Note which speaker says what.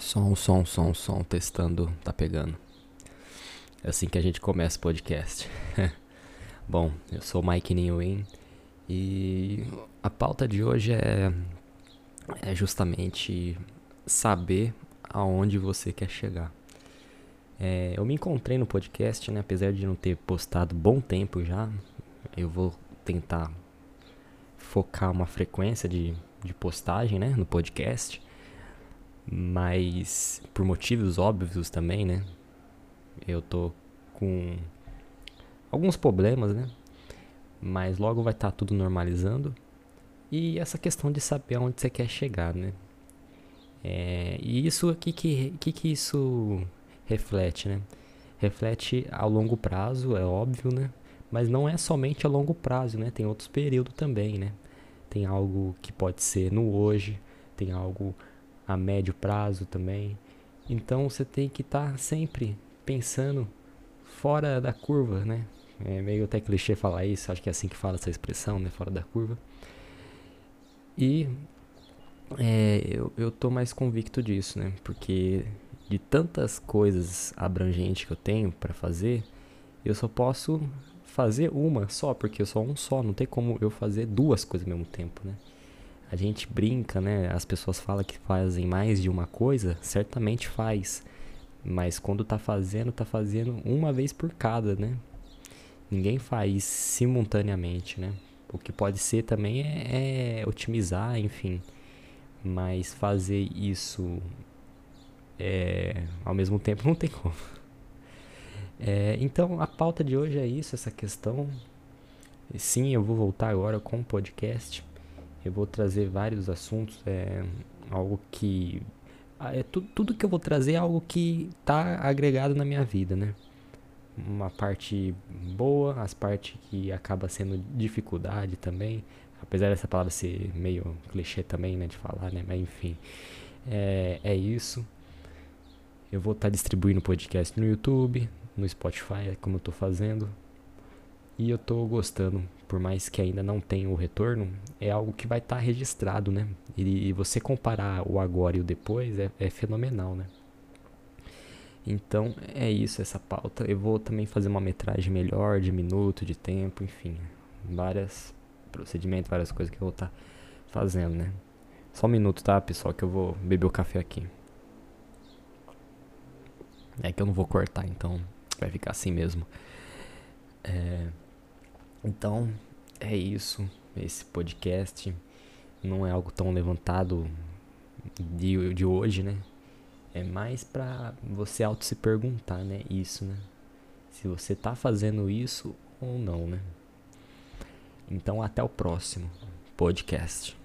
Speaker 1: Som, som, som, som, testando, tá pegando. É assim que a gente começa o podcast. Bom, eu sou Mike Newin e a pauta de hoje é, é justamente saber aonde você quer chegar. É, eu me encontrei no podcast, né? Apesar de não ter postado bom tempo já, eu vou tentar focar uma frequência de, de postagem, né? No podcast mas por motivos óbvios também, né? Eu tô com alguns problemas, né? Mas logo vai estar tá tudo normalizando. E essa questão de saber aonde você quer chegar, né? É, e isso, o que, que, que, isso reflete, né? Reflete a longo prazo, é óbvio, né? Mas não é somente a longo prazo, né? Tem outros períodos também, né? Tem algo que pode ser no hoje, tem algo a médio prazo também. Então você tem que estar tá sempre pensando fora da curva, né? É meio até clichê falar isso, acho que é assim que fala essa expressão, né? Fora da curva. E é, eu, eu tô mais convicto disso, né? Porque de tantas coisas abrangentes que eu tenho para fazer, eu só posso fazer uma só, porque eu sou um só, não tem como eu fazer duas coisas ao mesmo tempo, né? A gente brinca, né? As pessoas falam que fazem mais de uma coisa, certamente faz. Mas quando tá fazendo, tá fazendo uma vez por cada, né? Ninguém faz simultaneamente, né? O que pode ser também é, é otimizar, enfim. Mas fazer isso é, ao mesmo tempo não tem como. É, então a pauta de hoje é isso, essa questão. Sim, eu vou voltar agora com o podcast eu vou trazer vários assuntos, é algo que ah, é tu, tudo que eu vou trazer é algo que está agregado na minha vida, né? Uma parte boa, as partes que acaba sendo dificuldade também, apesar dessa palavra ser meio clichê também, né, de falar, né? Mas enfim, é, é isso. Eu vou estar tá distribuindo podcast no YouTube, no Spotify, como eu estou fazendo. E eu estou gostando, por mais que ainda não tenha o retorno, é algo que vai estar tá registrado, né? E, você comparar o agora e o depois é, é fenomenal, né? Então é isso, essa pauta. Eu vou também fazer uma metragem melhor de minuto, de tempo, enfim. Várias procedimentos, várias coisas que eu vou estar tá fazendo, né? Só um minuto, tá, pessoal, que eu vou beber o café aqui. É que eu não vou cortar, então vai ficar assim mesmo. É... Então, é isso. Esse podcast não é algo tão levantado de, de hoje, né? É mais pra você auto se perguntar, né? Isso, né? Se você tá fazendo isso ou não, né? Então, até o próximo podcast.